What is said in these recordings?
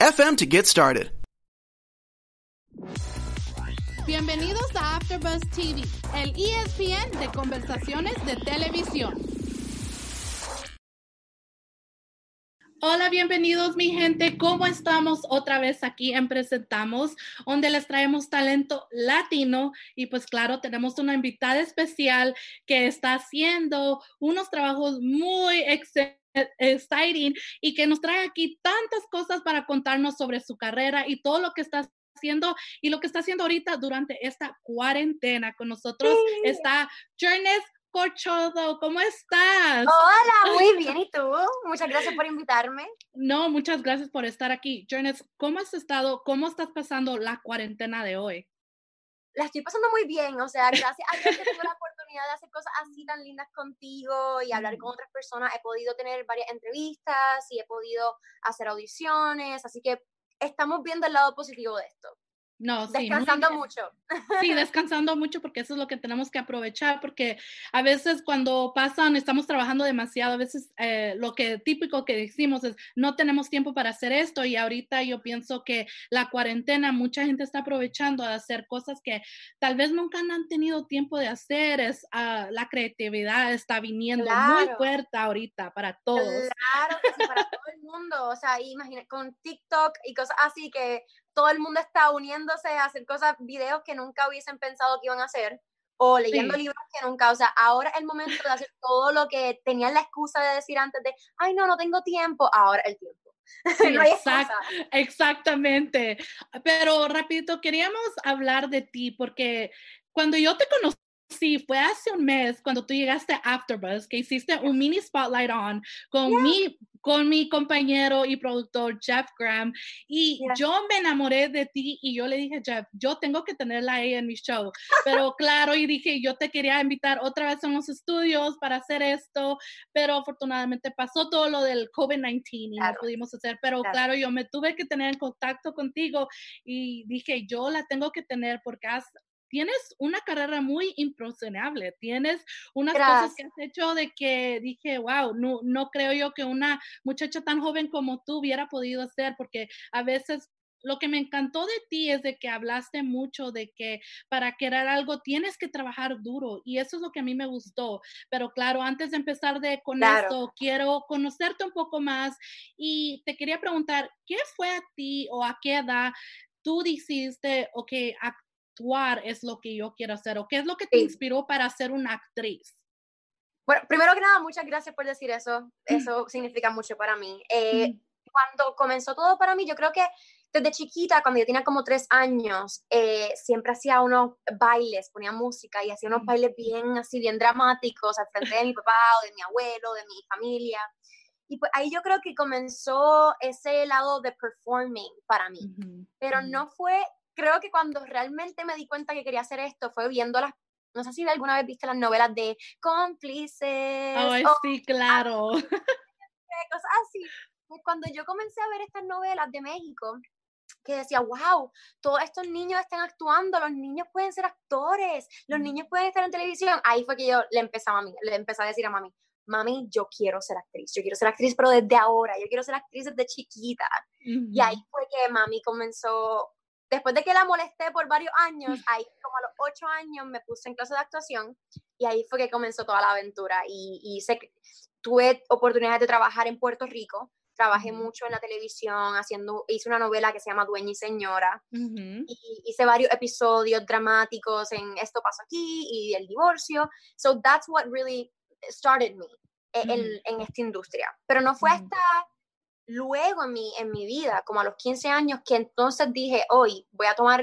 anchor.fm FM to get started. Bienvenidos a AfterBuzz TV, el ESPN de conversaciones de televisión. Hola, bienvenidos mi gente. ¿Cómo estamos otra vez aquí en Presentamos, donde les traemos talento latino y pues claro, tenemos una invitada especial que está haciendo unos trabajos muy excelentes exciting y que nos trae aquí tantas cosas para contarnos sobre su carrera y todo lo que está haciendo y lo que está haciendo ahorita durante esta cuarentena. Con nosotros está Jernes Corchodo, ¿cómo estás? Hola, muy bien, ¿y tú? Muchas gracias por invitarme. No, muchas gracias por estar aquí. Jernes, ¿cómo has estado, cómo estás pasando la cuarentena de hoy? La estoy pasando muy bien, o sea, gracias a Dios que tengo la oportunidad de hacer cosas así tan lindas contigo y hablar con otras personas. He podido tener varias entrevistas y he podido hacer audiciones, así que estamos viendo el lado positivo de esto. No, sí, descansando mucho. Sí, descansando mucho porque eso es lo que tenemos que aprovechar porque a veces cuando pasan, estamos trabajando demasiado, a veces eh, lo que típico que decimos es no tenemos tiempo para hacer esto y ahorita yo pienso que la cuarentena, mucha gente está aprovechando de hacer cosas que tal vez nunca han tenido tiempo de hacer, es uh, la creatividad está viniendo muy fuerte ahorita para todos. Claro, que sí, para todo el mundo, o sea, imagínate con TikTok y cosas así que todo el mundo está uniéndose a hacer cosas, videos que nunca hubiesen pensado que iban a hacer, o leyendo libros que nunca, o sea, ahora es el momento de hacer todo lo que tenían la excusa de decir antes de, ay, no, no tengo tiempo, ahora el tiempo. no exactamente. Pero rapidito, queríamos hablar de ti porque cuando yo te conocí, Sí, fue hace un mes cuando tú llegaste a Afterbuzz, que hiciste un mini spotlight on con mi con mi compañero y productor Jeff Graham y yo me enamoré de ti y yo le dije Jeff, yo tengo que tenerla ahí en mi show, pero claro y dije yo te quería invitar otra vez a los estudios para hacer esto, pero afortunadamente pasó todo lo del COVID-19 y no pudimos hacer, pero claro. claro yo me tuve que tener en contacto contigo y dije yo la tengo que tener porque has tienes una carrera muy impresionable, tienes unas cosas que has hecho de que dije, wow, no, no creo yo que una muchacha tan joven como tú hubiera podido hacer, porque a veces lo que me encantó de ti es de que hablaste mucho de que para querer algo tienes que trabajar duro y eso es lo que a mí me gustó. Pero claro, antes de empezar de con esto, quiero conocerte un poco más y te quería preguntar, ¿qué fue a ti o a qué edad tú dijiste, ok, actuar es lo que yo quiero hacer o qué es lo que te inspiró para ser una actriz? Bueno, primero que nada, muchas gracias por decir eso. Eso significa mucho para mí. Eh, cuando comenzó todo para mí, yo creo que desde chiquita, cuando yo tenía como tres años, eh, siempre hacía unos bailes, ponía música y hacía unos bailes bien así, bien dramáticos al frente de mi papá o de mi abuelo, de mi familia. Y pues ahí yo creo que comenzó ese lado de performing para mí. Pero no fue creo que cuando realmente me di cuenta que quería hacer esto fue viendo las, no sé si alguna vez viste las novelas de cómplices. Oh, sí, claro. Cosas así. Pues cuando yo comencé a ver estas novelas de México, que decía, wow, todos estos niños están actuando, los niños pueden ser actores, los niños pueden estar en televisión. Ahí fue que yo le empezaba a mí, le empecé a decir a mami, mami, yo quiero ser actriz, yo quiero ser actriz, pero desde ahora, yo quiero ser actriz desde chiquita. Y ahí fue que mami comenzó después de que la molesté por varios años, ahí como a los ocho años me puse en clase de actuación y ahí fue que comenzó toda la aventura. Y, y tuve oportunidad de trabajar en Puerto Rico trabajé mucho en la televisión, haciendo, hice una novela que se llama Dueña y Señora, y hice varios episodios dramáticos en Esto pasó aquí y el divorcio. So that's what really started me en, en esta industria. Pero no fue hasta luego en mi, en mi vida, como a los 15 años, que entonces dije, hoy voy a tomar,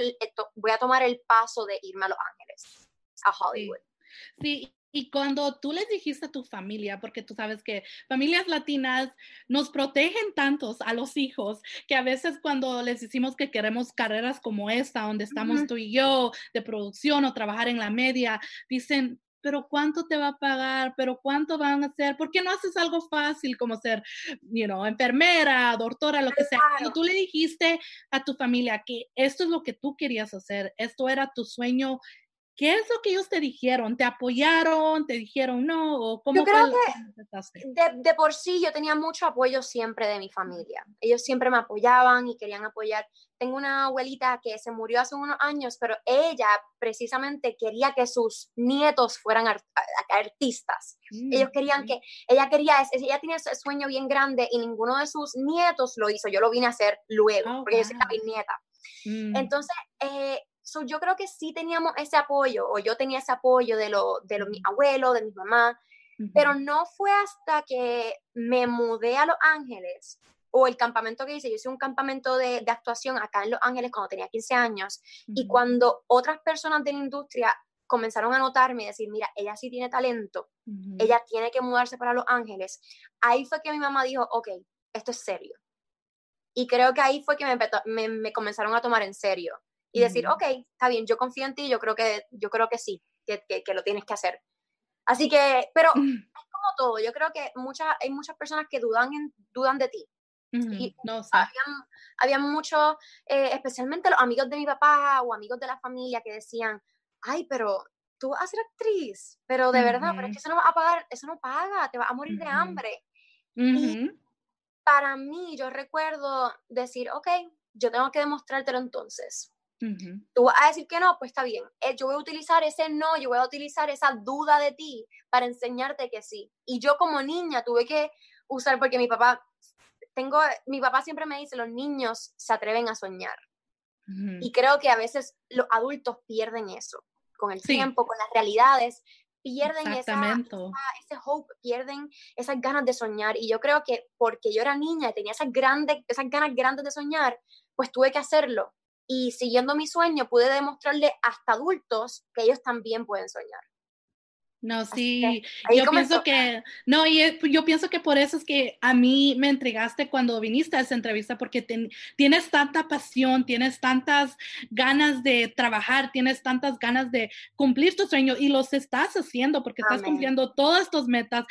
voy a tomar el paso de irme a Los Ángeles, a Hollywood. Sí. Y cuando tú les dijiste a tu familia, porque tú sabes que familias latinas nos protegen tantos a los hijos, que a veces cuando les decimos que queremos carreras como esta, donde estamos tú y yo, de producción o trabajar en la media, dicen, pero ¿cuánto te va a pagar? ¿Pero cuánto van a hacer? ¿Por qué no haces algo fácil como ser, you know, enfermera, doctora, lo que sea? Cuando tú le dijiste a tu familia que esto es lo que tú querías hacer, esto era tu sueño, ¿qué es lo que ellos te dijeron? ¿Te apoyaron? ¿Te dijeron no? ¿O cómo yo creo que de, de, por sí yo tenía mucho apoyo siempre de mi familia. Ellos siempre me apoyaban y querían apoyar. Tengo una abuelita que se murió hace unos años, pero ella precisamente quería que sus nietos fueran artistas. Mm, ellos querían que, ella quería, ella tenía ese sueño bien grande y ninguno de sus nietos lo hizo. Yo lo vine a hacer luego, oh, porque yo soy la bisnieta. Mm. Entonces, eh, yo creo que sí teníamos ese apoyo, o yo tenía ese apoyo de, lo, de mis abuelos, de mi mamá, pero no fue hasta que me mudé a Los Ángeles o el campamento que hice, yo hice un campamento de, de actuación acá en Los Ángeles cuando tenía 15 años, y cuando otras personas de la industria comenzaron a notarme y decir, mira, ella sí tiene talento, ella tiene que mudarse para Los Ángeles, ahí fue que mi mamá dijo, ok, esto es serio. Y creo que ahí fue que me, me comenzaron a tomar en serio y decir, ok, está bien, yo confío en ti, yo creo que, yo creo que sí, que, que, lo tienes que hacer. Así que, pero es como todo, yo creo que muchas, hay muchas personas que dudan, en, dudan de ti. Y no, habían, había muchos, eh, especialmente los amigos de mi papá o amigos de la familia que decían, ay, pero tú vas a ser actriz, pero de verdad, pero es que eso no va a pagar, eso no paga, te vas a morir de hambre. Y para mí, yo recuerdo decir, ok, yo tengo que demostrártelo entonces. Tú vas a decir que no, pues está bien. Eh, yo voy a utilizar ese no, yo voy a utilizar esa duda de ti para enseñarte que sí. Y yo como niña tuve que usar, porque mi papá, tengo, mi papá siempre me dice, los niños se atreven a soñar. Y creo que a veces los adultos pierden eso. Con el tiempo, con las realidades, pierden esa, ese hope, pierden esas ganas de soñar. Y yo creo que porque yo era niña y tenía esas, grandes, esas ganas grandes de soñar, pues tuve que hacerlo y siguiendo mi sueño pude demostrarle hasta adultos que ellos también pueden soñar. No, sí, yo pienso que, no, y yo pienso que por eso es que a mí me entregaste cuando viniste a esa entrevista, porque tienes tanta pasión, tienes tantas ganas de trabajar, tienes tantas ganas de cumplir tu sueño y los estás haciendo porque estás cumpliendo todas tus metas.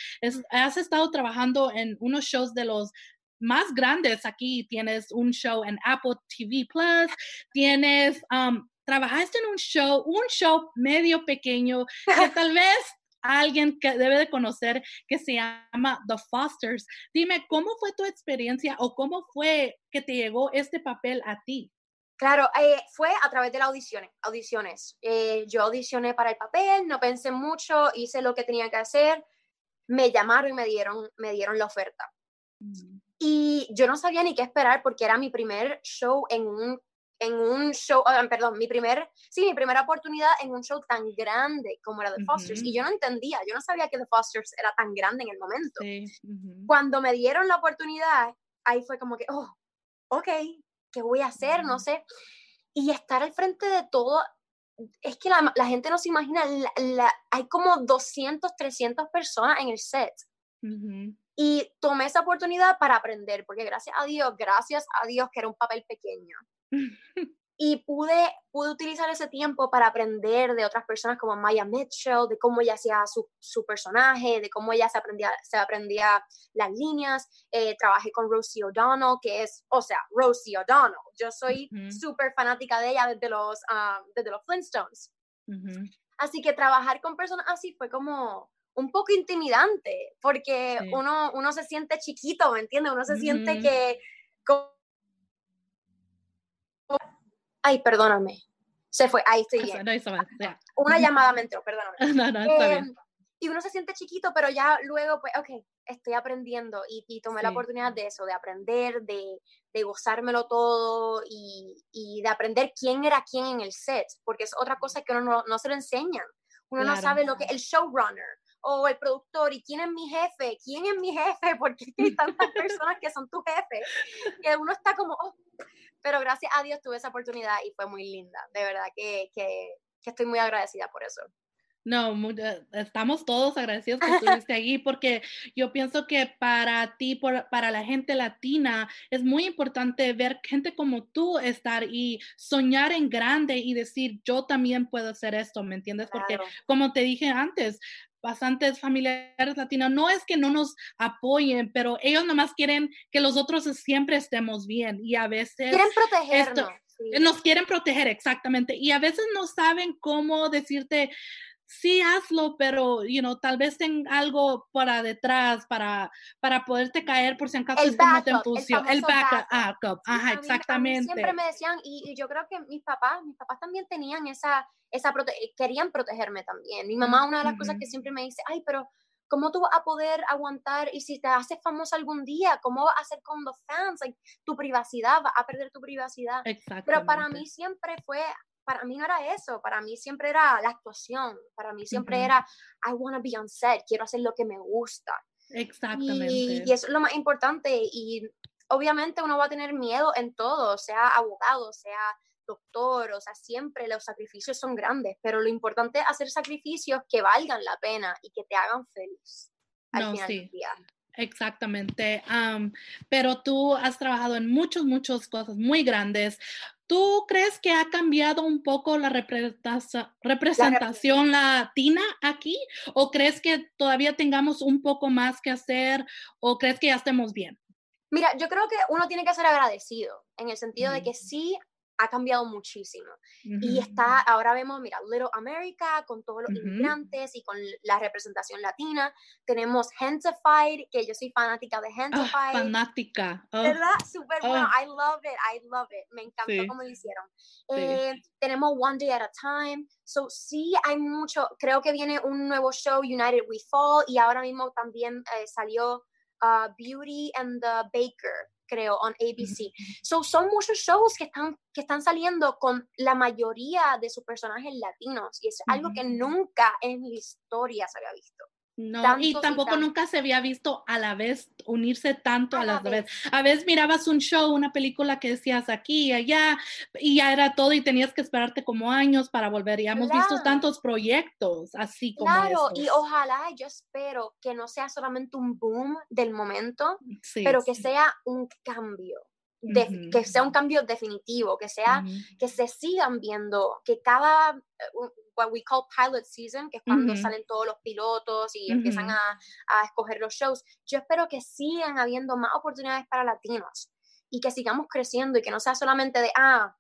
has estado trabajando en unos shows de los más grandes aquí. Tienes un show en Apple TV Plus, tienes, um, trabajaste en un show, un show medio pequeño que tal vez alguien que debe de conocer que se llama The Fosters. Dime, ¿cómo fue tu experiencia o cómo fue que te llegó este papel a ti? Claro, eh, fue a través de las audiciones. audiciones. Eh, yo audicioné para el papel, no pensé mucho, hice lo que tenía que hacer, me llamaron y me dieron, me dieron la oferta. Mm. Y yo no sabía ni qué esperar porque era mi primer show en un, en un show, ah, perdón, mi primer, sí, mi primera oportunidad en un show tan grande como era The Fosters. Y yo no entendía, yo no sabía que The Fosters era tan grande en el momento. Cuando me dieron la oportunidad, ahí fue como que, oh, ok, ¿qué voy a hacer? No sé. Y estar al frente de todo, es que la, la gente no se imagina, la, hay como 200, 300 personas en el set. Y tomé esa oportunidad para aprender, porque gracias a Dios, gracias a Dios que era un papel pequeño. y pude, pude utilizar ese tiempo para aprender de otras personas como Maya Mitchell, de cómo ella hacía su, su personaje, de cómo ella se aprendía, se aprendía las líneas. Eh, trabajé con Rosie O'Donnell, que es, o sea, Rosie O'Donnell. Yo soy súper fanática de ella desde los, uh, desde los Flintstones. Así que trabajar con personas así fue como, un poco intimidante, porque uno, uno se siente chiquito, ¿me entiendes? Uno se siente que... Ay, perdóname. Se fue, ahí estoy bien. Una llamada me entró, perdóname. No, no. Em, y uno se siente chiquito, pero ya luego, pues, ok, estoy aprendiendo y, y tomé la oportunidad de eso, de aprender, de, de gozármelo todo y, y, de aprender quién era quién en el set, porque es otra cosa que uno no, no se lo enseñan. Uno no sabe lo que el showrunner o el productor y quién es mi jefe, quién es mi jefe, porque hay tantas personas que son tu jefe, que uno está como, oh. pero gracias a Dios tuve esa oportunidad y fue muy linda, de verdad que, que, que estoy muy agradecida por eso. No, eh, estamos todos agradecidos que estuviste allí porque yo pienso que para ti, para la gente latina, es muy importante ver gente como tú estar y soñar en grande y decir, yo también puedo hacer esto, ¿me entiendes? Porque como te dije antes, bastantes familiares latinos, no es que no nos apoyen, pero ellos nomás quieren que los otros siempre estemos bien y a veces... Quieren protegernos. Nos quieren proteger, exactamente. Y a veces no saben cómo decirte, sí hazlo, pero, you know, tal vez tenga algo para detrás para, para poderte caer por si acaso el es como te empusió. El, backup, backup. ajá, exactamente. siempre me decían, y, yo creo que mis papás, mis papás también tenían esa, esa eh, querían protegerme también. Mi mamá, una de las cosas que siempre me dice, ay, pero ¿cómo tú vas a poder aguantar? Y si te haces famosa algún día, ¿cómo vas a hacer con los fans? tu privacidad, vas a perder tu privacidad. Pero para mí siempre fue para mí no era eso, para mí siempre era la actuación, para mí siempre era, I want to be on set, quiero hacer lo que me gusta. Exactamente. Y, y, eso es lo más importante y obviamente uno va a tener miedo en todo, sea abogado, sea doctor, o sea, siempre los sacrificios son grandes, pero lo importante es hacer sacrificios que valgan la pena y que te hagan feliz al final del día. Exactamente. pero tú has trabajado en muchas, muchas cosas muy grandes. ¿Tú crees que ha cambiado un poco la representación latina aquí? ¿O crees que todavía tengamos un poco más que hacer? ¿O crees que ya estemos bien? Mira, yo creo que uno tiene que ser agradecido en el sentido de que sí ha cambiado muchísimo. Y está, ahora vemos, mira, Little America con todos los inmigrantes y con la representación latina. Tenemos Hentified, que yo soy fanática de Hentified. Ah, fanática. Oh. ¿Verdad? Súper bueno. Oh. I love it, I love it. Me encantó cómo lo hicieron. Eh, tenemos One Day at a Time. So, sí, hay mucho. Creo que viene un nuevo show, United We Fall, y ahora mismo también eh, salió uh, Beauty and the Baker creo, on ABC. So, son muchos shows que están, que están saliendo con la mayoría de sus personajes latinos y es algo que nunca en la historia se había visto. No, y tampoco nunca se había visto a la vez unirse tanto a, la vez. A veces mirabas un show, una película que decías aquí y allá, y ya era todo y tenías que esperarte como años para volver. Y hemos visto tantos proyectos así como Claro, y ojalá, yo espero que no sea solamente un boom del momento, pero que sea un cambio. Que sea un cambio definitivo, que sea, que se sigan viendo, que cada, what we call pilot season, que es cuando salen todos los pilotos y empiezan a, a, escoger los shows. Yo espero que sigan habiendo más oportunidades para latinos y que sigamos creciendo y que no sea solamente de, ah,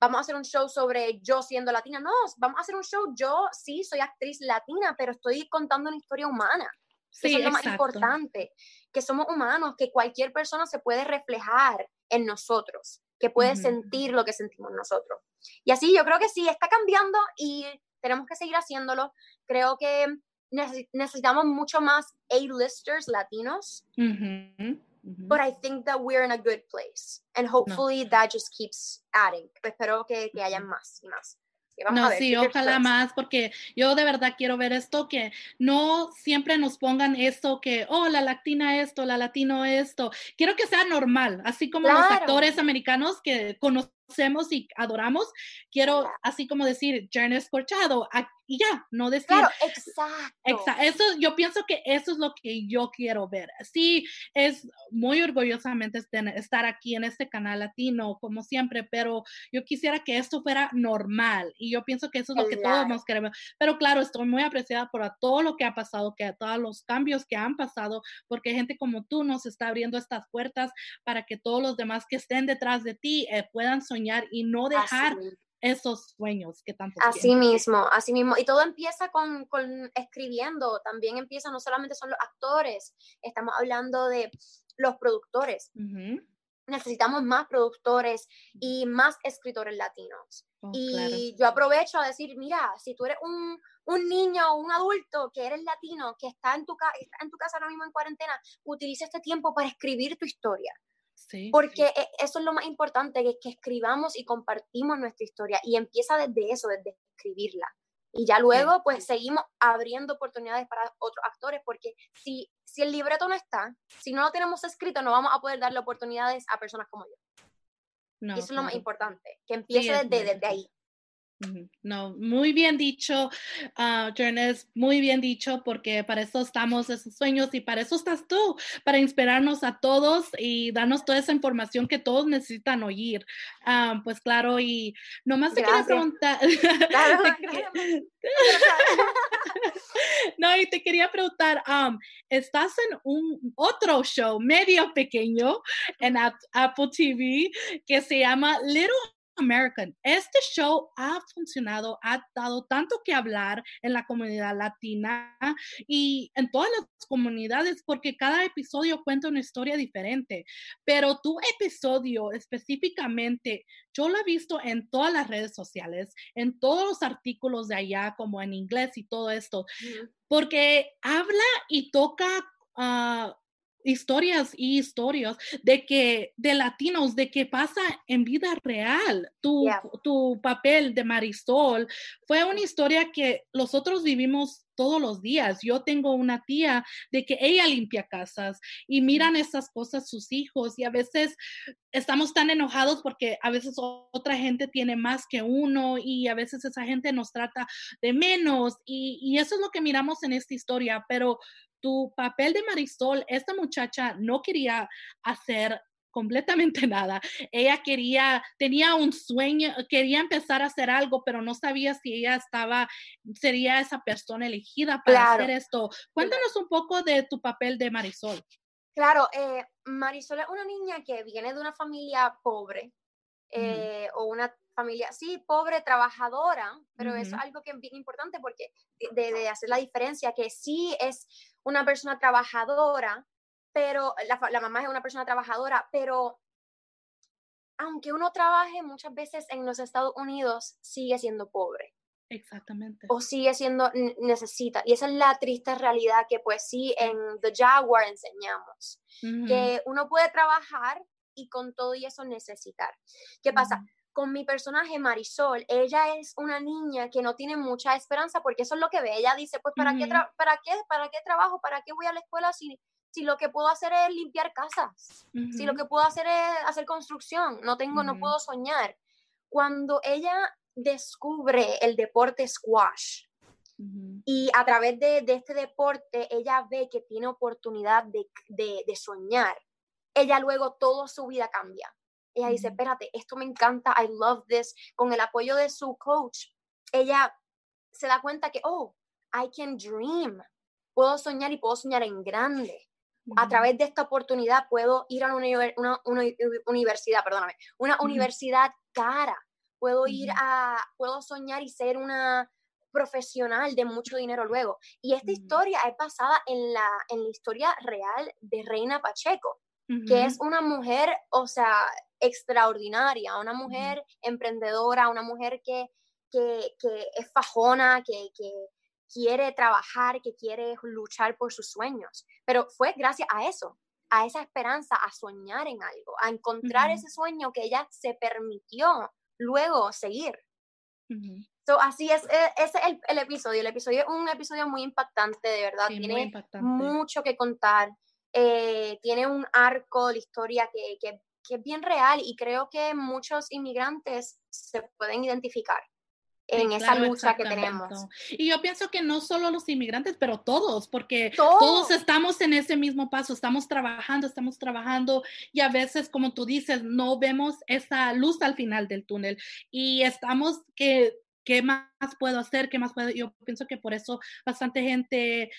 vamos a hacer un show sobre yo siendo latina. No, vamos a hacer un show, yo sí soy actriz latina, pero estoy contando una historia humana. Sí, Eso es lo más importante, que somos humanos, que cualquier persona se puede reflejar en nosotros, que puede sentir lo que sentimos nosotros. Y así yo creo que sí, está cambiando y tenemos que seguir haciéndolo. Creo que necesitamos mucho más A-listers latinos. But I think that we're in a good place. And hopefully that just keeps adding. Espero que, que haya más y más. No, sí, ojalá más, porque yo de verdad quiero ver esto, que no siempre nos pongan esto, que, oh, la latina esto, la latino esto. Quiero que sea normal, así como los actores americanos que conocemos y adoramos. Quiero, así como decir, Jernest Corchado, y ya, no decir. Claro, exacto. Eso, yo pienso que eso es lo que yo quiero ver. Sí, es muy orgullosamente estar aquí en este canal latino, como siempre, pero yo quisiera que esto fuera normal y yo pienso que eso es lo que todos nos queremos. Pero claro, estoy muy apreciada por todo lo que ha pasado, que todos los cambios que han pasado, porque gente como tú nos está abriendo estas puertas para que todos los demás que estén detrás de ti eh, puedan soñar y no dejar esos sueños que tanto Así mismo, así mismo. Y todo empieza con, con, escribiendo, también empieza, no solamente son los actores, estamos hablando de los productores. necesitamos más productores y más escritores latinos. Oh, y yo aprovecho a decir, mira, si tú eres un, un, niño o un adulto que eres latino, que está en, tu está en tu casa ahora mismo en cuarentena, utiliza este tiempo para escribir tu historia. Sí, Porque e, eso es lo más importante, que, que escribamos y compartimos nuestra historia. Y empieza desde eso, desde escribirla. Y ya luego, pues seguimos abriendo oportunidades para otros actores, porque si, si el libreto no está, si no lo tenemos escrito, no vamos a poder darle oportunidades a personas como yo. y eso es lo más importante, que empiece desde, desde ahí. No, muy bien dicho, uh, muy bien dicho, porque para eso estamos, esos sueños, y para eso estás tú, para inspirarnos a todos y darnos toda esa información que todos necesitan oír. Ah, pues claro, y nomás te quería preguntar. no, y te quería preguntar, um, estás en un otro show medio pequeño en Apple TV que se llama Little American. Este show ha funcionado, ha dado tanto que hablar en la comunidad latina y en todas las comunidades porque cada episodio cuenta una historia diferente. Pero tu episodio específicamente, yo lo he visto en todas las redes sociales, en todos los artículos de allá, como en inglés y todo esto, porque habla y toca... Uh, historias y historias de que de latinos de que pasa en vida real. Tu, tu papel de Marisol fue una historia que nosotros vivimos todos los días. Yo tengo una tía de que ella limpia casas y miran esas cosas sus hijos y a veces estamos tan enojados porque a veces otra gente tiene más que uno y a veces esa gente nos trata de menos y, y eso es lo que miramos en esta historia, pero tu papel de Marisol, esta muchacha no quería hacer completamente nada. Ella quería, tenía un sueño, quería empezar a hacer algo, pero no sabía si ella estaba, sería esa persona elegida para hacer esto. Cuéntanos un poco de tu papel de Marisol. Claro, eh, Marisol es una niña que viene de una familia pobre eh, o una familia, sí, pobre, trabajadora, pero es algo que es bien importante porque de, de, hacer la diferencia, que sí es una persona trabajadora, pero la, la mamá es una persona trabajadora, pero aunque uno trabaje muchas veces en los Estados Unidos, sigue siendo pobre. Exactamente. O sigue siendo, necesita. Y esa es la triste realidad que pues sí en The Jaguar enseñamos. Que uno puede trabajar y con todo y eso necesitar. ¿Qué pasa? Con mi personaje Marisol, ella es una niña que no tiene mucha esperanza porque eso es lo que ve. Ella dice, pues, ¿para, qué, para, qué, ¿para qué trabajo? ¿Para qué voy a la escuela si, si lo que puedo hacer es limpiar casas? Si lo que puedo hacer es hacer construcción, no tengo, no puedo soñar. Cuando ella descubre el deporte squash, y a través de, de, este deporte, ella ve que tiene oportunidad de, de, de soñar. Ella luego toda su vida cambia ella dice, espérate, esto me encanta, I love this. Con el apoyo de su coach, ella se da cuenta que, oh, I can dream. Puedo soñar y puedo soñar en grande. A través de esta oportunidad puedo ir a una, universidad, perdóname, una universidad cara. Puedo ir a, puedo soñar y ser una profesional de mucho dinero luego. Y esta historia es basada en la, en la historia real de Reina Pacheco, que es una mujer, o sea, extraordinaria, una mujer emprendedora, una mujer que, que, es fajona, que, quiere trabajar, que quiere luchar por sus sueños. Pero fue gracias a eso, a esa esperanza, a soñar en algo, a encontrar ese sueño que ella se permitió luego seguir. así es, e, ese es el, episodio. El episodio es un episodio muy impactante, de verdad. tiene mucho que contar. Eh, tiene un arco de historia que, que que es bien real y creo que muchos inmigrantes se pueden identificar en esa lucha que tenemos. Y yo pienso que no solo los inmigrantes, pero todos, porque todos. estamos en ese mismo paso, estamos trabajando, estamos trabajando y a veces, como tú dices, no vemos esa luz al final del túnel y estamos que, ¿qué más puedo hacer? ¿Qué más puedo? Yo pienso que por eso bastante gente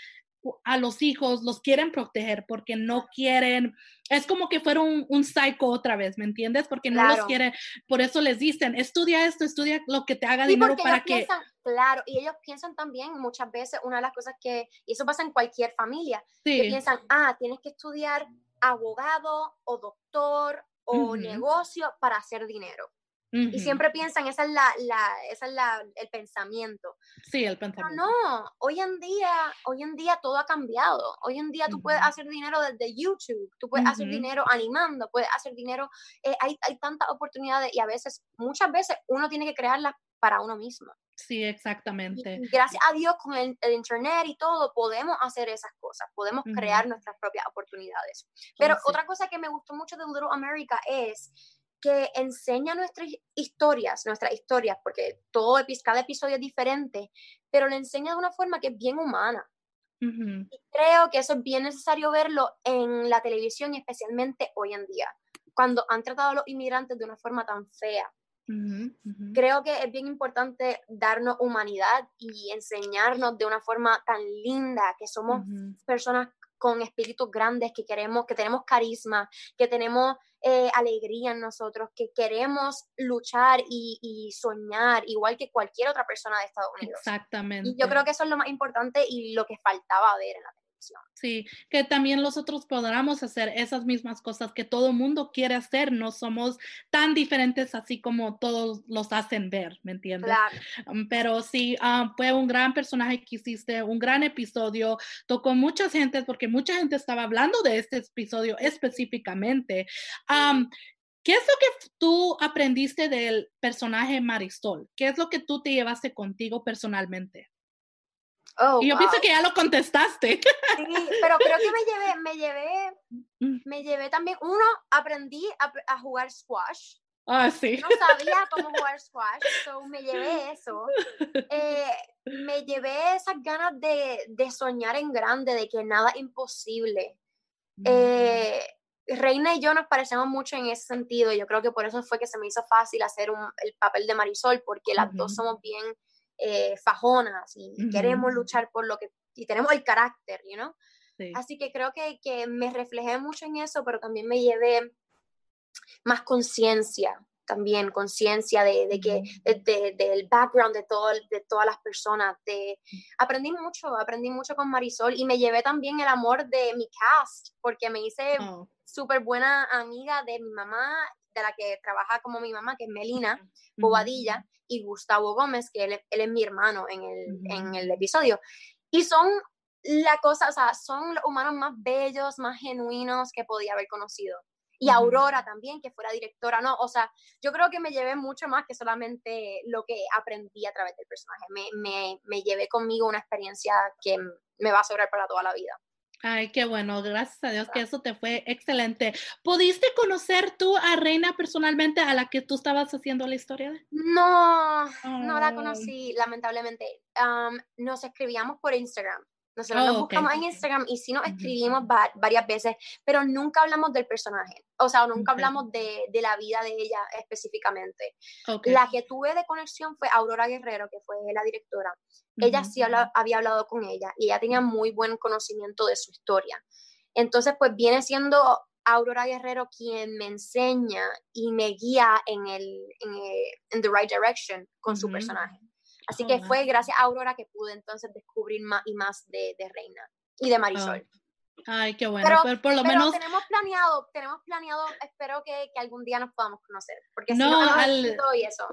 a los hijos los quieren proteger porque no quieren, es como que fuera un, un psycho otra vez, ¿me entiendes? Porque no los quieren, por eso les dicen, estudia esto, estudia lo que te haga dinero para que... claro, y ellos piensan también muchas veces, una de las cosas que, y eso pasa en cualquier familia, que piensan, ah, tienes que estudiar abogado o doctor o negocio para hacer dinero. Y siempre piensan, esa es, la, la, esa es la, el pensamiento. Sí, el pensamiento. Pero no, hoy en día, hoy en día todo ha cambiado. Hoy en día tú puedes hacer dinero desde YouTube, tú puedes hacer dinero animando, puedes hacer dinero, eh, hay, hay tantas oportunidades y a veces, muchas veces uno tiene que crearlas para uno mismo. Sí, exactamente. gracias a Dios con el, internet y todo podemos hacer esas cosas, podemos crear nuestras propias oportunidades. Pero otra cosa que me gustó mucho de Little America es que enseña nuestras historias, nuestras historias, porque todo, cada episodio es diferente, pero le enseña de una forma que es bien humana. Y creo que eso es bien necesario verlo en la televisión y especialmente hoy en día, cuando han tratado a los inmigrantes de una forma tan fea. Creo que es bien importante darnos humanidad y enseñarnos de una forma tan linda que somos personas con espíritus grandes, que queremos, que tenemos carisma, que tenemos eh, alegría en nosotros, que queremos luchar y, soñar igual que cualquier otra persona de Estados Unidos. Exactamente. Y yo creo que eso es lo más importante y lo que faltaba ver en la Sí, que también nosotros podamos hacer esas mismas cosas que todo mundo quiere hacer, no somos tan diferentes así como todos los hacen ver, ¿me entiendes? Claro. Um, pero sí, um, fue un gran personaje que hiciste, un gran episodio, tocó mucha gente porque mucha gente estaba hablando de este episodio específicamente. Um, ¿Qué es lo que tú aprendiste del personaje Marisol? ¿Qué es lo que tú te llevaste contigo personalmente? Oh, y yo pienso que ya lo contestaste. Sí, pero creo que me llevé, me llevé, mm. me llevé también, uno, aprendí a, jugar squash. Ah, sí. No sabía cómo jugar squash, so me llevé eso. Eh, me llevé esas ganas de, de, soñar en grande, de que nada es imposible. Eh, Reina y yo nos parecemos mucho en ese sentido. Yo creo que por eso fue que se me hizo fácil hacer un, el papel de Marisol, porque las dos somos bien eh, fajonas y queremos luchar por lo que, y tenemos el carácter, you know? Así que creo que, que, me reflejé mucho en eso, pero también me llevé más conciencia, también conciencia de, de, que, de, del background de, todo, de todas las personas. De, aprendí mucho, aprendí mucho con Marisol y me llevé también el amor de mi cast, porque me hice oh. súper buena amiga de mi mamá de la que trabaja como mi mamá, que es Melina Bobadilla, y Gustavo Gómez, que él, es mi hermano en el, en el episodio. Y son la cosa, o sea, son los humanos más bellos, más genuinos que podía haber conocido. Y Aurora también, que fuera directora, ¿no? O sea, yo creo que me llevé mucho más que solamente lo que aprendí a través del personaje. Me, me, me llevé conmigo una experiencia que me va a sobrar para toda la vida. Ay, qué bueno, gracias a Dios que eso te fue excelente. ¿Pudiste conocer tú a Reina personalmente a la que tú estabas haciendo la historia de? No, no la conocí, lamentablemente. nos escribíamos por Instagram. Nosotros nos oh, buscamos en Instagram y sí nos escribimos varias veces, pero nunca hablamos del personaje. O sea, nunca hablamos de, de, la vida de ella específicamente. La que tuve de conexión fue Aurora Guerrero, que fue la directora. Ella sí había hablado con ella y ella tenía muy buen conocimiento de su historia. Entonces, pues viene siendo Aurora Guerrero quien me enseña y me guía en el, en, the right direction con su personaje. Así que fue gracias a Aurora que pude entonces descubrir más y más de, Reina y de Marisol. Ay, qué bueno. Pero, por lo menos. Tenemos planeado, tenemos planeado, espero que, que, algún día nos podamos conocer. Porque no, si no, al... y eso.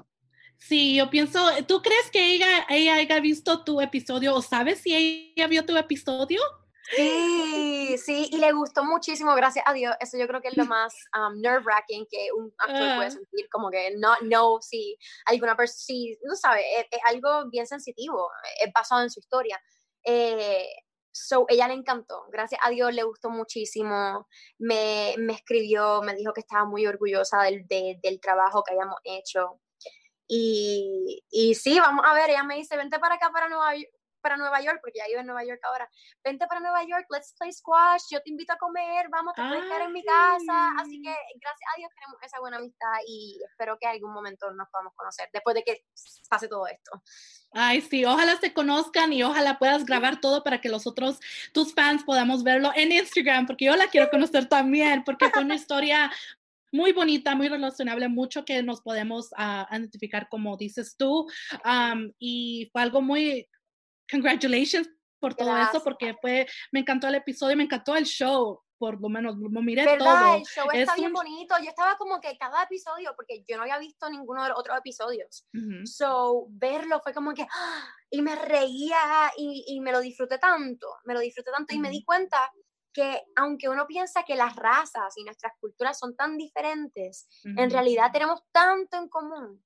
Sí, yo pienso, ¿tú crees que ella, ella haya visto tu episodio o sabes si ella vio tu episodio? Sí, sí, y le gustó muchísimo, gracias a Dios. Eso yo creo que es lo más um, nerve-wracking que un actor puede sentir, como que no, no, si alguna persona, sí, no sabe, es, algo bien sensitivo, es basado en su historia. Eh, so, ella le encantó, gracias a Dios le gustó muchísimo, me, me escribió, me dijo que estaba muy orgullosa del, del trabajo que habíamos hecho. Y, y sí, vamos a ver, ella me dice, vente para acá, para Nueva, para Nueva York, porque ya vive en Nueva York ahora, vente para Nueva York, let's play squash, yo te invito a comer, vamos, a puedes quedar en mi casa. Así que gracias a Dios tenemos esa buena amistad y espero que algún momento nos podamos conocer después de que pase todo esto. Ay, sí, ojalá se conozcan y ojalá puedas grabar todo para que los otros, tus fans, podamos verlo en Instagram, porque yo la quiero conocer también, porque fue una historia muy bonita, muy relacionable, mucho que nos podemos uh, identificar como dices tú. y fue algo muy congratulations por todo eso, porque fue, me encantó el episodio, me encantó el show. por lo menos lo miré ¿Verdad? todo. El show está bien bonito. Yo estaba como que cada episodio, porque yo no había visto ninguno de los otros episodios. So, verlo fue como que, ¡ah! y me reía y, y, me lo disfruté tanto, me lo disfruté tanto y me di cuenta que aunque uno piensa que las razas y nuestras culturas son tan diferentes, en realidad tenemos tanto en común.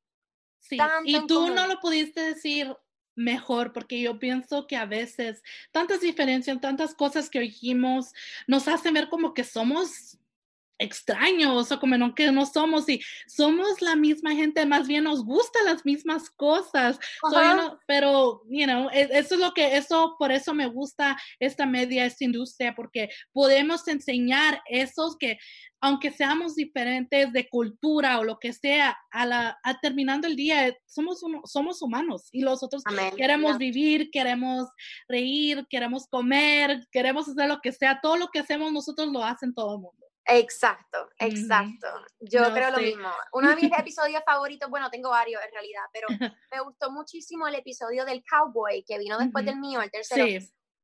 Sí, y tú no lo pudiste decir mejor, porque yo pienso que a veces tantas diferencias, tantas cosas que oímos nos hacen ver como que somos extraños o como no, que no somos y somos la misma gente, más bien nos gustan las mismas cosas. pero, you know, e, eso es lo que, eso, por eso me gusta esta media, esta industria, porque podemos enseñar esos que, aunque seamos diferentes de cultura o lo que sea, a la, a terminando el día, somos, uno, somos humanos y los otros queremos vivir, queremos reír, queremos comer, queremos hacer lo que sea, todo lo que hacemos nosotros lo hacen todo el mundo. Exacto, exacto. Yo creo lo mismo. Uno de mis episodios favoritos, bueno, tengo varios en realidad, pero me gustó muchísimo el episodio del cowboy que vino después del mío, el tercero,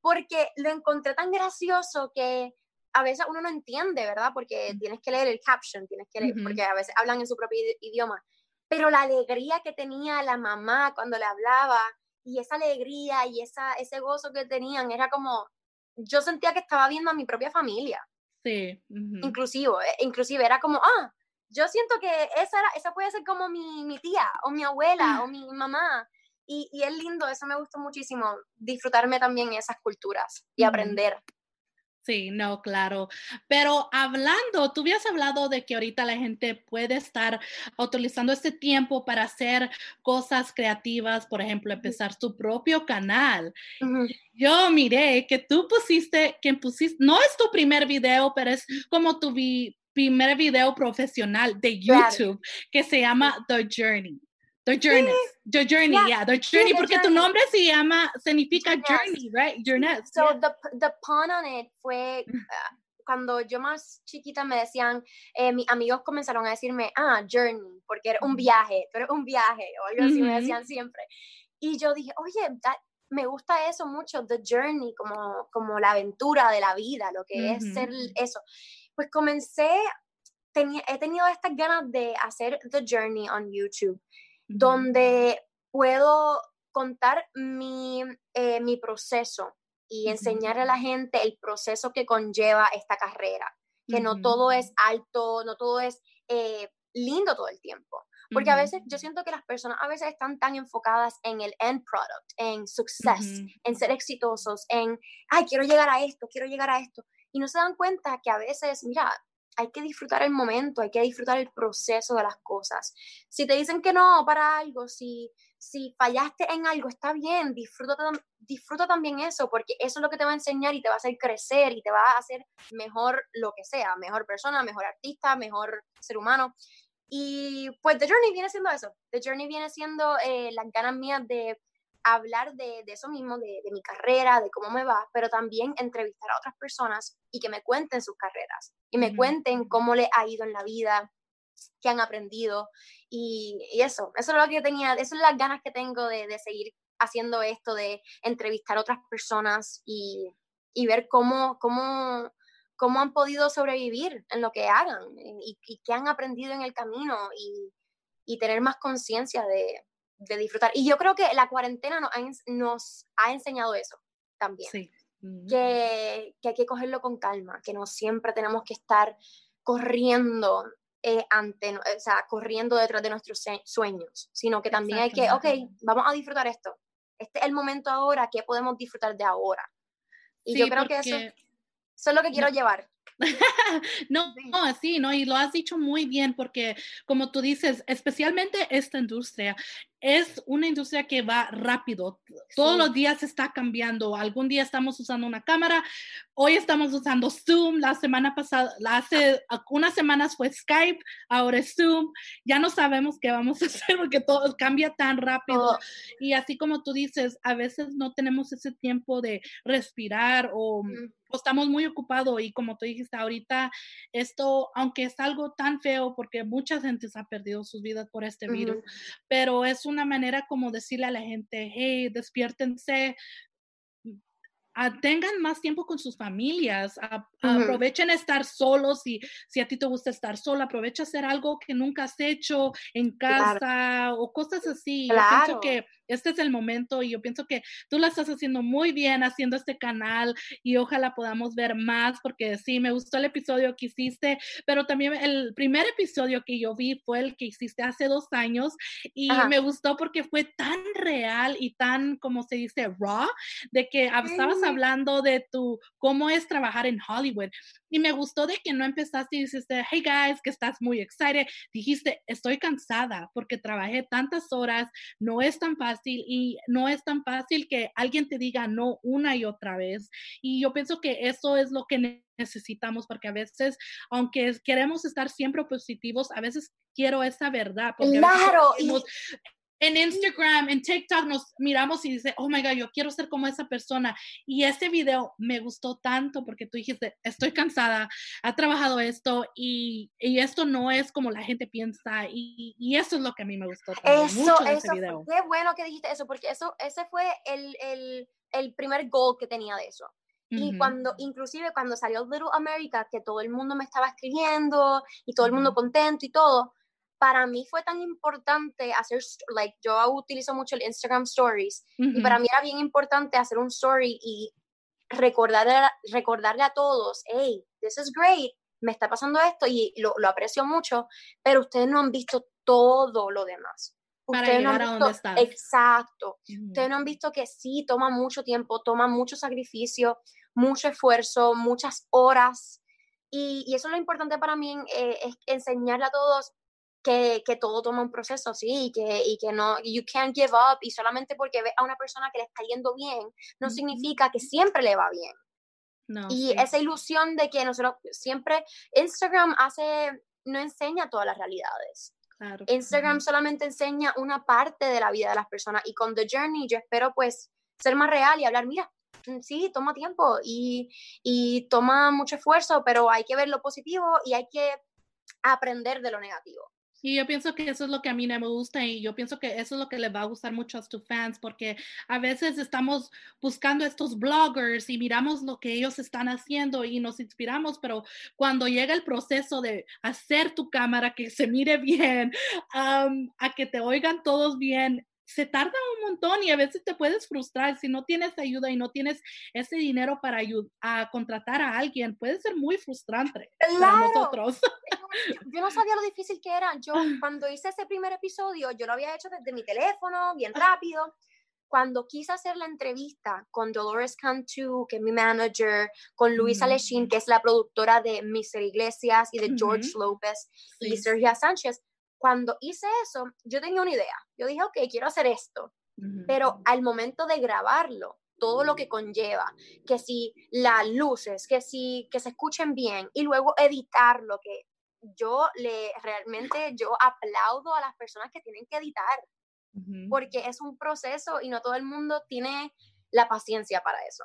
porque lo encontré tan gracioso que a veces uno no entiende, ¿verdad? Porque tienes que leer el caption, tienes que leer, porque a veces hablan en su propio idioma. Pero la alegría que tenía la mamá cuando le hablaba y esa alegría y esa, ese gozo que tenían era como, yo sentía que estaba viendo a mi propia familia. Sí. Inclusive, eh, inclusive era como, ah, yo siento que esa, era, esa puede ser como mi, mi tía o mi abuela o mi mamá. Y, y, es lindo, eso me gustó muchísimo, disfrutarme también esas culturas y aprender. Sí, no, claro. Pero hablando, tú habías hablado de que ahorita la gente puede estar utilizando este tiempo para hacer cosas creativas, por ejemplo, empezar su propio canal. Yo miré que tú pusiste, que pusiste, no es tu primer video, pero es como tu primer video profesional de YouTube que se llama The Journey. The Journey. The Journey, yeah, The Journey, porque tu nombre se llama, significa Journey, right? Journey. So the, the pun on it fue mm. ah, cuando yo más chiquita me decían, eh, mis amigos comenzaron a decirme, ah, Journey, porque era un viaje, pero un viaje, o algo así me decían siempre. Y yo dije, oye, me gusta eso mucho, The Journey, como, como la aventura de la vida, lo que es ser eso. Pues comencé, tenía, he tenido estas ganas de hacer The Journey on YouTube donde puedo contar mi, eh, mi proceso y enseñar a la gente el proceso que conlleva esta carrera, que no todo es alto, no todo es eh, lindo todo el tiempo. Porque a veces yo siento que las personas a veces están tan enfocadas en el end product, en success, en ser exitosos, en, ay, quiero llegar a esto, quiero llegar a esto. Y no se dan cuenta que a veces, mira, hay que disfrutar el momento, hay que disfrutar el proceso de las cosas. Si te dicen que no para algo, si, si fallaste en algo, está bien, disfruta, disfruta también eso, porque eso es lo que te va a enseñar y te va a hacer crecer y te va a hacer mejor lo que sea, mejor persona, mejor artista, mejor ser humano. Y pues The Journey viene siendo eso. The Journey viene siendo eh, las ganas mías de hablar de, de eso mismo, de, de, mi carrera, de cómo me va, pero también entrevistar a otras personas y que me cuenten sus carreras y me cuenten cómo le ha ido en la vida, qué han aprendido y, y, eso, eso es lo que tenía, eso es las ganas que tengo de, de seguir haciendo esto, de entrevistar a otras personas y, y ver cómo, cómo, cómo han podido sobrevivir en lo que hagan y, y qué han aprendido en el camino y, y tener más conciencia de, de disfrutar. Y yo creo que la cuarentena nos ha, nos ha enseñado eso también. Sí. que, que, hay que cogerlo con calma, que no siempre tenemos que estar corriendo eh, ante, o sea, corriendo detrás de nuestros sueños, sino que también hay que, ok, vamos a disfrutar esto. Este es el momento ahora, ¿qué podemos disfrutar de ahora? Y yo creo que eso, eso es lo que quiero llevar. no, no, así, ¿no? Y lo has dicho muy bien porque, como tú dices, especialmente esta industria, es una industria que va rápido. Todos los días está cambiando. Algún día estamos usando una cámara, hoy estamos usando Zoom, la semana pasada, hace unas semanas fue Skype, ahora es Zoom. Ya no sabemos qué vamos a hacer porque todo cambia tan rápido. Y así como tú dices, a veces no tenemos ese tiempo de respirar o, o estamos muy ocupados y como tú dijiste ahorita, esto, aunque es algo tan feo porque mucha gente ha perdido sus vidas por este virus, pero es una manera como decirle a la gente, hey, despiértense, tengan más tiempo con sus familias, aprovechen estar solos y si a ti te gusta estar sola, aprovecha hacer algo que nunca has hecho en casa o cosas así. Yo pienso que este es el momento y yo pienso que tú la estás haciendo muy bien haciendo este canal y ojalá podamos ver más porque sí, me gustó el episodio que hiciste, pero también el primer episodio que yo vi fue el que hiciste hace dos años y me gustó porque fue tan real y tan, como se dice, raw, de que estabas hablando de tu, cómo es trabajar en Hollywood. Y me gustó de que no empezaste y dijiste, hey guys, que estás muy excited. Dijiste, estoy cansada porque trabajé tantas horas, no es tan fácil y no es tan fácil que alguien te diga no una y otra vez. Y yo pienso que eso es lo que necesitamos porque a veces, aunque queremos estar siempre positivos, a veces quiero esa verdad. claro en Instagram, en TikTok nos miramos y dice, oh my God, yo quiero ser como esa persona. Y ese video me gustó tanto porque tú dijiste, estoy cansada, ha trabajado esto y, y esto no es como la gente piensa. Y, y eso es lo que a mí me gustó. Eso, mucho de ese video. qué bueno que dijiste eso porque eso, ese fue el, el, el primer goal que tenía de eso. Y cuando, inclusive cuando salió Little America, que todo el mundo me estaba escribiendo y todo el mundo contento y todo, para mí fue tan importante hacer, like, yo utilizo mucho el Instagram Stories, y para mí era bien importante hacer un story y recordarle, recordarle a todos, hey, this is great, me está pasando esto y lo, lo aprecio mucho, pero ustedes no han visto todo lo demás. Para llegar no a donde estás. Exacto. Ustedes no han visto que sí, toma mucho tiempo, toma mucho sacrificio, mucho esfuerzo, muchas horas. Y, y eso es lo importante para mí, eh, es enseñarle a todos que, que, todo toma un proceso, sí, y que, y que no, you can't give up, y solamente porque ves a una persona que le está yendo bien, no significa que siempre le va bien. No, y esa ilusión de que nosotros siempre, Instagram hace, no enseña todas las realidades. Claro. Instagram solamente enseña una parte de la vida de las personas y con The Journey yo espero pues ser más real y hablar, mira, mm, sí, toma tiempo y, y toma mucho esfuerzo, pero hay que ver lo positivo y hay que aprender de lo negativo. Y yo pienso que eso es lo que a mí me gusta y yo pienso que eso es lo que le va a gustar mucho a tus fans porque a veces estamos buscando estos bloggers y miramos lo que ellos están haciendo y nos inspiramos, pero cuando llega el proceso de hacer tu cámara que se mire bien, a que te oigan todos bien, se tarda un montón y a veces te puedes frustrar si no tienes ayuda y no tienes ese dinero para a contratar a alguien. Puede ser muy frustrante para nosotros. Yo no sabía lo difícil que era. Yo cuando hice ese primer episodio, yo lo había hecho desde mi teléfono, bien rápido. Cuando quise hacer la entrevista con Dolores Cantu, que es mi manager, con Luisa mm. que es la productora de Mr. Iglesias y de George López y Sergio Sánchez, cuando hice eso, yo tenía una idea. Yo dije, ok, quiero hacer esto. Pero al momento de grabarlo, todo lo que conlleva, que si las luces, que si que se escuchen bien y luego editarlo, que yo le realmente yo aplaudo a las personas que tienen que editar, porque es un proceso y no todo el mundo tiene la paciencia para eso.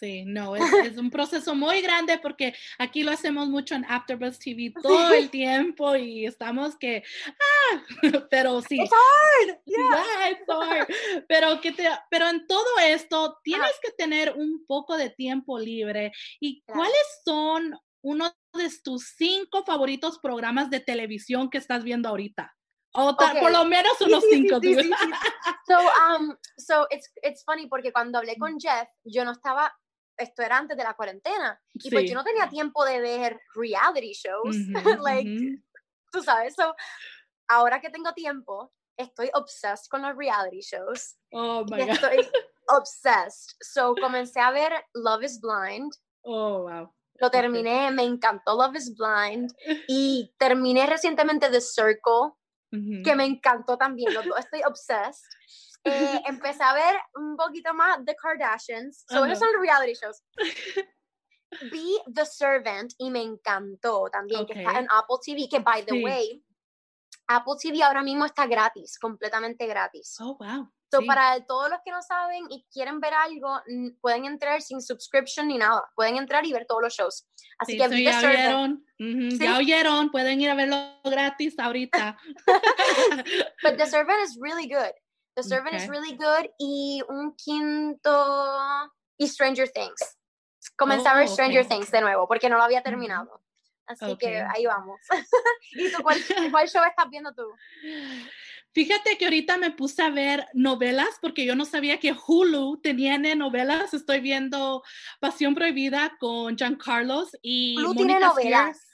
Sí, no, es, un proceso muy grande porque aquí lo hacemos mucho en AfterBuzz TV todo el tiempo y estamos que, ah, pero sí. It's hard. Yeah. it's hard. Pero, que te, pero en todo esto tienes que tener un poco de tiempo libre. ¿Y cuáles son uno de tus cinco favoritos programas de televisión que estás viendo ahorita? O por lo menos unos cinco. Sí, sí, so, um, so it's, it's funny porque cuando hablé con Jeff, yo no estaba esto era antes de la cuarentena. Y pues yo no tenía tiempo de ver reality shows. like, tú sabes, so, ahora que tengo tiempo, estoy obsessed con los reality shows. Oh my God. Estoy obsessed. So comencé a ver Love is Blind. Oh, wow. Lo terminé, me encantó Love is Blind. Y terminé recientemente The Circle, que me encantó también. Los dos estoy obsessed. Eh, empecé a ver un poquito más The Kardashians. So, esos son reality shows. Vi The Servant y me encantó también, que está en Apple TV, que by the way, Apple TV ahora mismo está gratis, completamente gratis. Oh, wow. So, para todos los que no saben y quieren ver algo, pueden entrar sin subscription ni nada. Pueden entrar y ver todos los shows. Así que ya oyeron, ya oyeron, pueden ir a verlo gratis ahorita. But The Servant is really good. The Servant is really good. Y un quinto, y Stranger Things. Comenzar a ver Oh, Stranger ok. Things de nuevo, porque no lo había terminado. Así que ahí vamos. ¿Y tú cuál, cuál show estás viendo tú? Fíjate que ahorita me puse a ver novelas porque yo no sabía que Hulu tenía novelas. Estoy viendo Pasión Prohibida con Giancarlos y Hulu tiene novelas. Spears.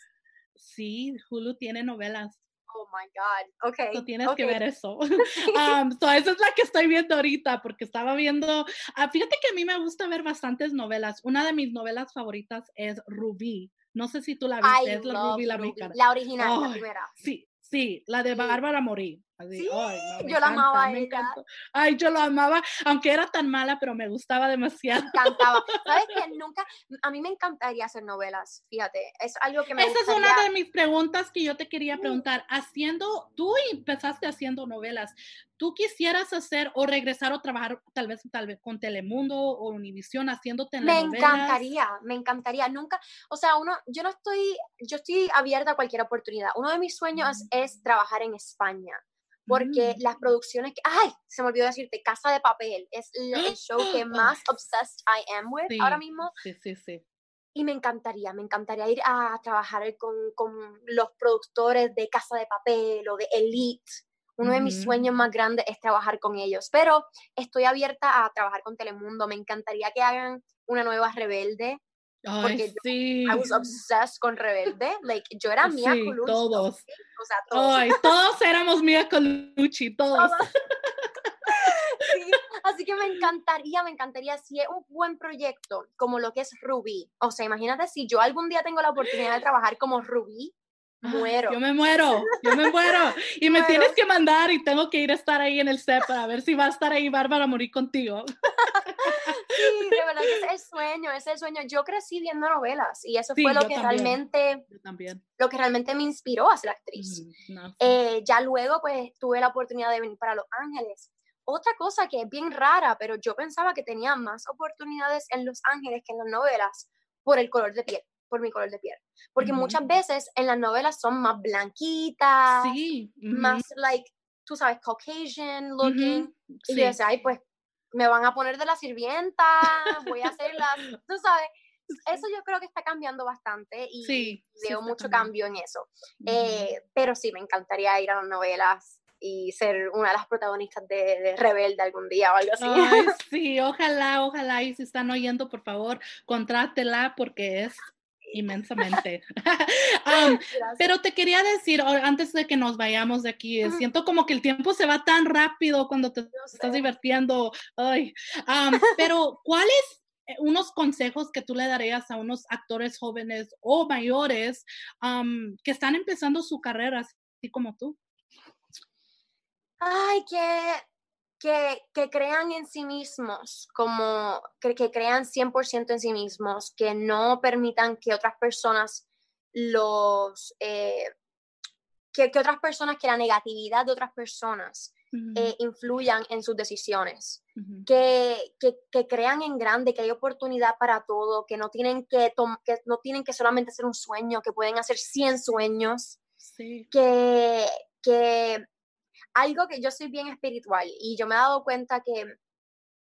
Sí, Hulu tiene novelas. Oh my God. Ok. So tienes que ver eso. um, so esa es la que estoy viendo ahorita porque estaba viendo. ah, fíjate que a mí me gusta ver bastantes novelas. Una de mis novelas favoritas es Rubí. No sé si tú la viste, I es la Rubí la mexicana. La original, la Ay, primera. Sí, sí, la de. Bárbara Morí. Así, Sí, ay, no, me yo la amaba encanta, me ella. encantó. Ay, yo lo amaba, aunque era tan mala, pero me gustaba demasiado. Me encantaba. ¿Sabes qué? Nunca, a mí me encantaría hacer novelas, fíjate. Es algo que me Esa es gustaría. una de mis preguntas que yo te quería preguntar. Haciendo, tú empezaste haciendo novelas. ¿Tú quisieras hacer o regresar o trabajar tal vez, tal vez con Telemundo o Univisión haciéndote Me novelas? encantaría, me encantaría. Nunca, o sea, uno, yo no estoy, yo estoy abierta a cualquier oportunidad. Uno de mis sueños Mm. es trabajar en España, porque Mm. las producciones que, ay, se me olvidó decirte, Casa de Papel es el, show que más obsessed I am with Sí, ahora mismo. Sí, sí, sí. Y me encantaría, me encantaría ir a trabajar con, con los productores de Casa de Papel o de Elite. Uno de mis sueños más grandes es trabajar con ellos, pero estoy abierta a trabajar con Telemundo. Me encantaría que hagan una nueva Rebelde. Ay, Porque yo- sí. I was obsessed con Rebelde. Like, yo era Mia Sí, Colucci, todos. O sea, todos. Ay, todos éramos Mia Colucci, todos. Todos. Sí, Así que me encantaría, me encantaría si es un buen proyecto como lo que es Ruby. O sea, imagínate si yo algún día tengo la oportunidad de trabajar como Ruby, Ay, muero. Yo me muero, yo me muero. Y me Muero. tienes que mandar y tengo que ir a estar ahí en el set para ver si va a estar ahí Bárbara a morir contigo. Sí, de verdad que es el sueño, es el sueño. Yo crecí viendo novelas y eso Sí, fue lo que también. realmente, lo que realmente me inspiró a ser actriz. Ujú, no, sí. Eh, ya luego, pues, tuve la oportunidad de venir para Los Ángeles. Otra cosa que es bien rara, pero yo pensaba que tenía más oportunidades en Los Ángeles que en las novelas por el color de piel, por mi color de piel. Porque muchas veces en las novelas son más blanquitas, sí, más, like, tú sabes, Caucasian looking. ujú, Y sí. yo decía, ay, pues, me van a poner de la sirvienta, voy a hacer las, tú sabes. Eso yo creo que está cambiando bastante y Sí, sí veo está mucho cambiando. cambio en eso. Eh, pero sí, me encantaría ir a las novelas y ser una de las protagonistas de, de Rebelde algún día o algo así. Ay, sí, ojalá, ojalá, y si están oyendo, por favor, contrátela porque es inmensamente. Pero te quería decir, antes de que nos vayamos de aquí, siento como que el tiempo se va tan rápido cuando te estás divirtiendo. Ay, pero ¿cuáles eh, unos consejos que tú le darías a unos actores jóvenes o mayores que están empezando su carrera, así como tú? Ay, que, que, que crean en sí mismos, como que, que crean 100% en sí mismos, que no permitan que otras personas los... eh, que, que otras personas, que la negatividad de otras personas eh, influyan en sus decisiones. que, que, que crean en grande, que hay oportunidad para todo, que no tienen que, que no tienen que solamente hacer un sueño, que pueden hacer 100 sueños, Sí. que, que algo que yo soy bien espiritual y yo me he dado cuenta que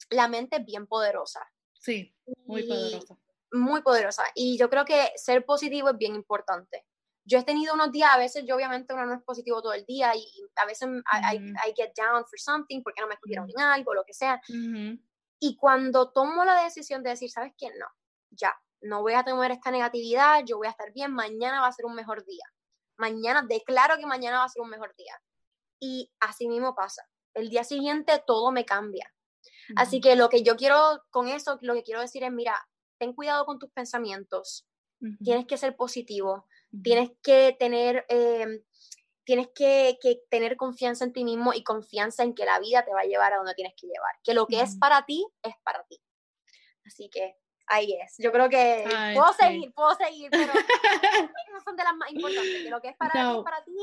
la mente es bien poderosa, Sí, muy y- poderosa. muy poderosa y yo creo que ser positivo es bien importante. Yo he tenido unos días, a veces yo obviamente uno no es positivo todo el día y a veces I, I- Ujú. I get down for something porque no me escogieron en algo, lo que sea. Ujú, Y cuando tomo la decisión de decir, ¿sabes qué? No, ya, no voy a tomar esta negatividad, yo voy a estar bien, mañana va a ser un mejor día. Mañana, declaro que mañana va a ser un mejor día. Y así mismo pasa. El día siguiente todo me cambia. Así que lo que yo quiero con eso, lo que quiero decir es, mira, ten cuidado con tus pensamientos, tienes que ser positivo, tienes que tener, eh, tienes que, que tener confianza en ti mismo y confianza en que la vida te va a llevar a donde tienes que llevar, que lo que es para ti es para ti. Así que ahí es. Yo creo que Ay, puedo sí. seguir, puedo seguir, pero son de las más importantes, que lo que es para ti es para ti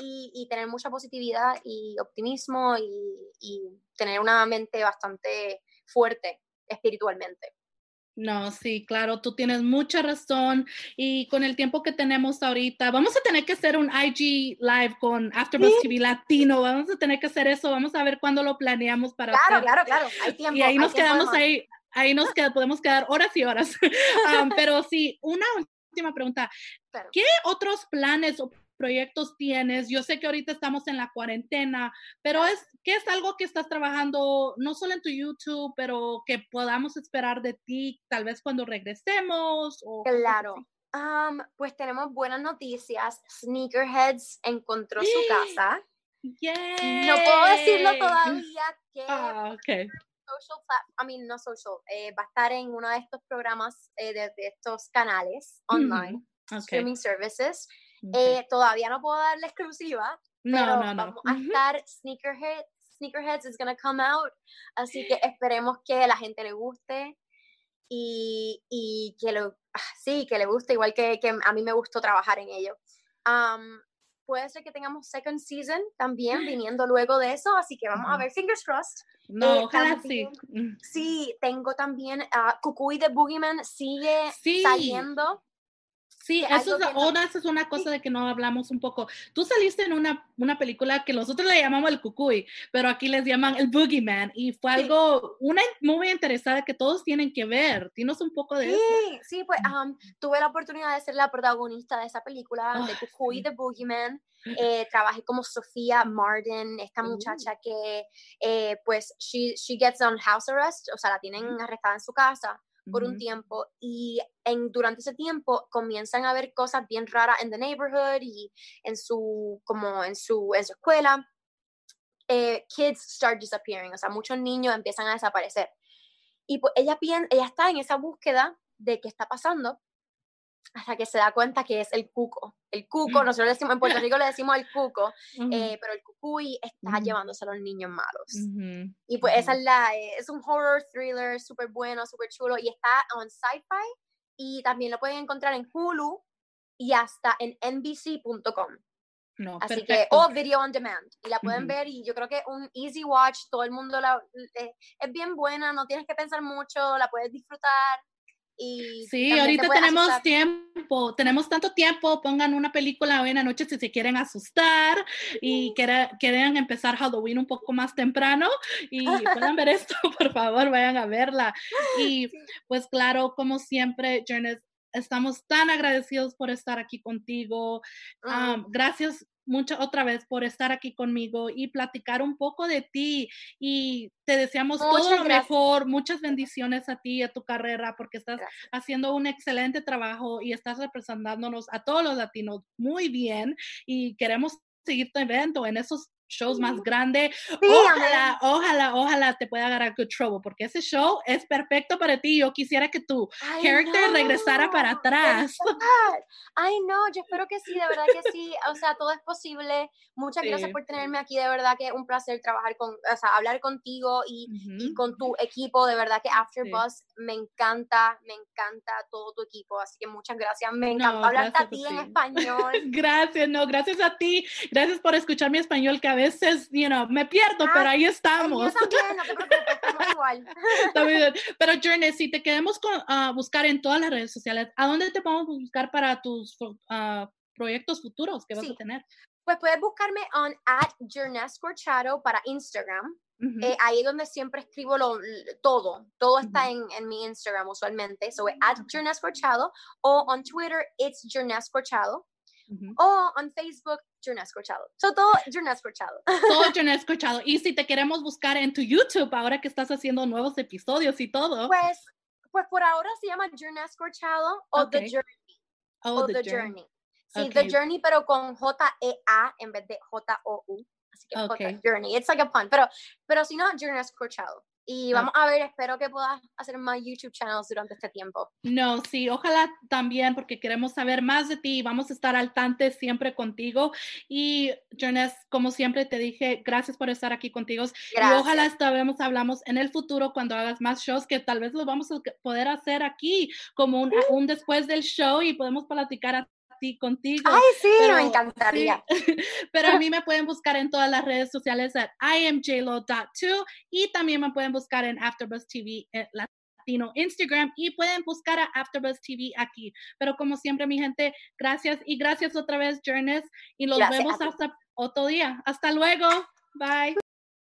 y, y tener mucha positividad y optimismo y, y tener una mente bastante fuerte espiritualmente. No, sí, claro, tú tienes mucha razón y con el tiempo que tenemos ahorita, vamos a tener que hacer un IG live con AfterBuzz Sí. TV Latino, vamos a tener que hacer eso, vamos a ver cuándo lo planeamos para Claro, hacer. claro, claro, hay tiempo. y ahí nos de quedamos ahí ahí nos queda, podemos quedar horas y horas. Um, pero sí, una última pregunta. ¿Qué otros planes o proyectos tienes? Yo sé que ahorita estamos en la cuarentena, pero es ¿qué es algo que estás trabajando no solo en tu YouTube, pero que podamos esperar de ti tal vez cuando regresemos? O claro. pues tenemos buenas noticias. Sneakerheads encontró su casa. No puedo decirlo todavía que ah, okay. social I mean, no social, eh, va a estar en uno de estos programas eh, de, estos canales online, streaming services. Eh, todavía no puedo dar la exclusiva, no, pero no, no. vamos a estar Sneakerhead, Sneakerheads is gonna come out, así que esperemos que la gente le guste y, y que lo, ah, sí, que le guste igual que, que, a mí me gustó trabajar en ello. Um, puede ser que tengamos second season también viniendo luego de eso, así que vamos a ver, fingers crossed. No, eh, ojalá sí. Sí, tengo también uh, Cucuy de Boogeyman sigue saliendo. Sí, eso es, una, es una cosa de que no hablamos un poco. Tú saliste en una, una película que nosotros le llamamos el cucuy, pero aquí les llaman el boogeyman y fue algo, una muy interesada que todos tienen que ver. Dinos un poco de sí, eso. Sí, pues tuve la oportunidad de ser la protagonista de esa película, de Cucuy, de Boogeyman. Eh, trabajé como Sofía Martin, esta muchacha que, eh, pues, she, she gets on house arrest, o sea, la tienen arrestada en su casa por un tiempo y en, durante ese tiempo comienzan a ver cosas bien raras en the neighborhood y en su, como en su, en su escuela. Eh, kids start disappearing, o sea, muchos niños empiezan a desaparecer. Y pues ella, ella está en esa búsqueda de qué está pasando hasta que se da cuenta que es el cuco. El cuco, nosotros decimos, en Puerto Rico le decimos el cuco, eh, pero el cucuy está llevándose a los niños malos. Y pues esa es la, eh, es un horror thriller súper bueno, súper chulo, y está en sci-fi, y también lo pueden encontrar en Hulu y hasta en nbc.com. No, Así que, o video on demand. Y la pueden ver y yo creo que un easy watch, todo el mundo la, eh, es bien buena, no tienes que pensar mucho, la puedes disfrutar sí, ahorita tenemos tiempo, tenemos tanto tiempo, pongan una película hoy en la noche si se quieren asustar y quieren, empezar Halloween un poco más temprano y puedan ver esto, por favor, vayan a verla. Y pues claro, como siempre, Jernest, estamos tan agradecidos por estar aquí contigo. gracias mucho otra vez por estar aquí conmigo y platicar un poco de ti y te deseamos todo lo mejor, muchas bendiciones a ti y a tu carrera porque estás haciendo un excelente trabajo y estás representándonos a todos los latinos muy bien y queremos seguir tu evento en esos shows más grandes. ojalá, ojalá, ojalá te pueda agarrar Good Trouble, porque ese show es perfecto para ti. Yo quisiera que tu character regresara para atrás. Ay, no, yo espero que sí, de verdad que sí. O sea, todo es posible. Muchas gracias por tenerme aquí, de verdad que es un placer trabajar con, o sea, hablar contigo y, y con tu equipo. De verdad que After Buzz me encanta, me encanta todo tu equipo. Así que muchas gracias. Me encanta hablar a ti en español. gracias, no, gracias a ti. Gracias por escuchar mi español que a veces, you know, me pierdo, pero ahí estamos. También, no te preocupes, estamos igual. pero Journey, si te queremos uh, buscar en todas las redes sociales, ¿a dónde te podemos buscar para tus uh, proyectos futuros que vas a tener? Pues puedes buscarme on at para Instagram. Eh, ahí es donde siempre escribo lo, todo. Todo está en, en, mi Instagram usualmente. So, at o on Twitter, it's Journes o en Facebook, Journes Corchado. So, todo Journes Corchado. Todo Corchado. Y si te queremos buscar en tu YouTube, ahora que estás haciendo nuevos episodios y todo. Pues, pues por ahora se llama Journes Corchado o The Journey. Oh, o The, Journey. Sí, The Journey, pero con J-E-A en vez de J-O-U. Así que okay. Journey. It's like a pun. Pero, pero si no, Journes Corchado. Y vamos a ver, espero que puedas hacer más YouTube channels durante este tiempo. No, sí, ojalá también, porque queremos saber más de ti vamos a estar al tanto siempre contigo. Y, Jones, como siempre te dije, gracias por estar aquí contigo. Gracias. Y ojalá estaremos, hablamos en el futuro cuando hagas más shows, que tal vez los vamos a poder hacer aquí, como un, un después del show y podemos platicar a contigo. Ay, sí, me encantaría. pero a mí me pueden buscar en todas las redes sociales at imjlo.2 y también me pueden buscar en AfterBuzz TV eh, Latino Instagram y pueden buscar a AfterBuzz TV aquí. Pero como siempre, mi gente, gracias y gracias otra vez, Journeys, y los vemos hasta otro día. Hasta luego. Bye.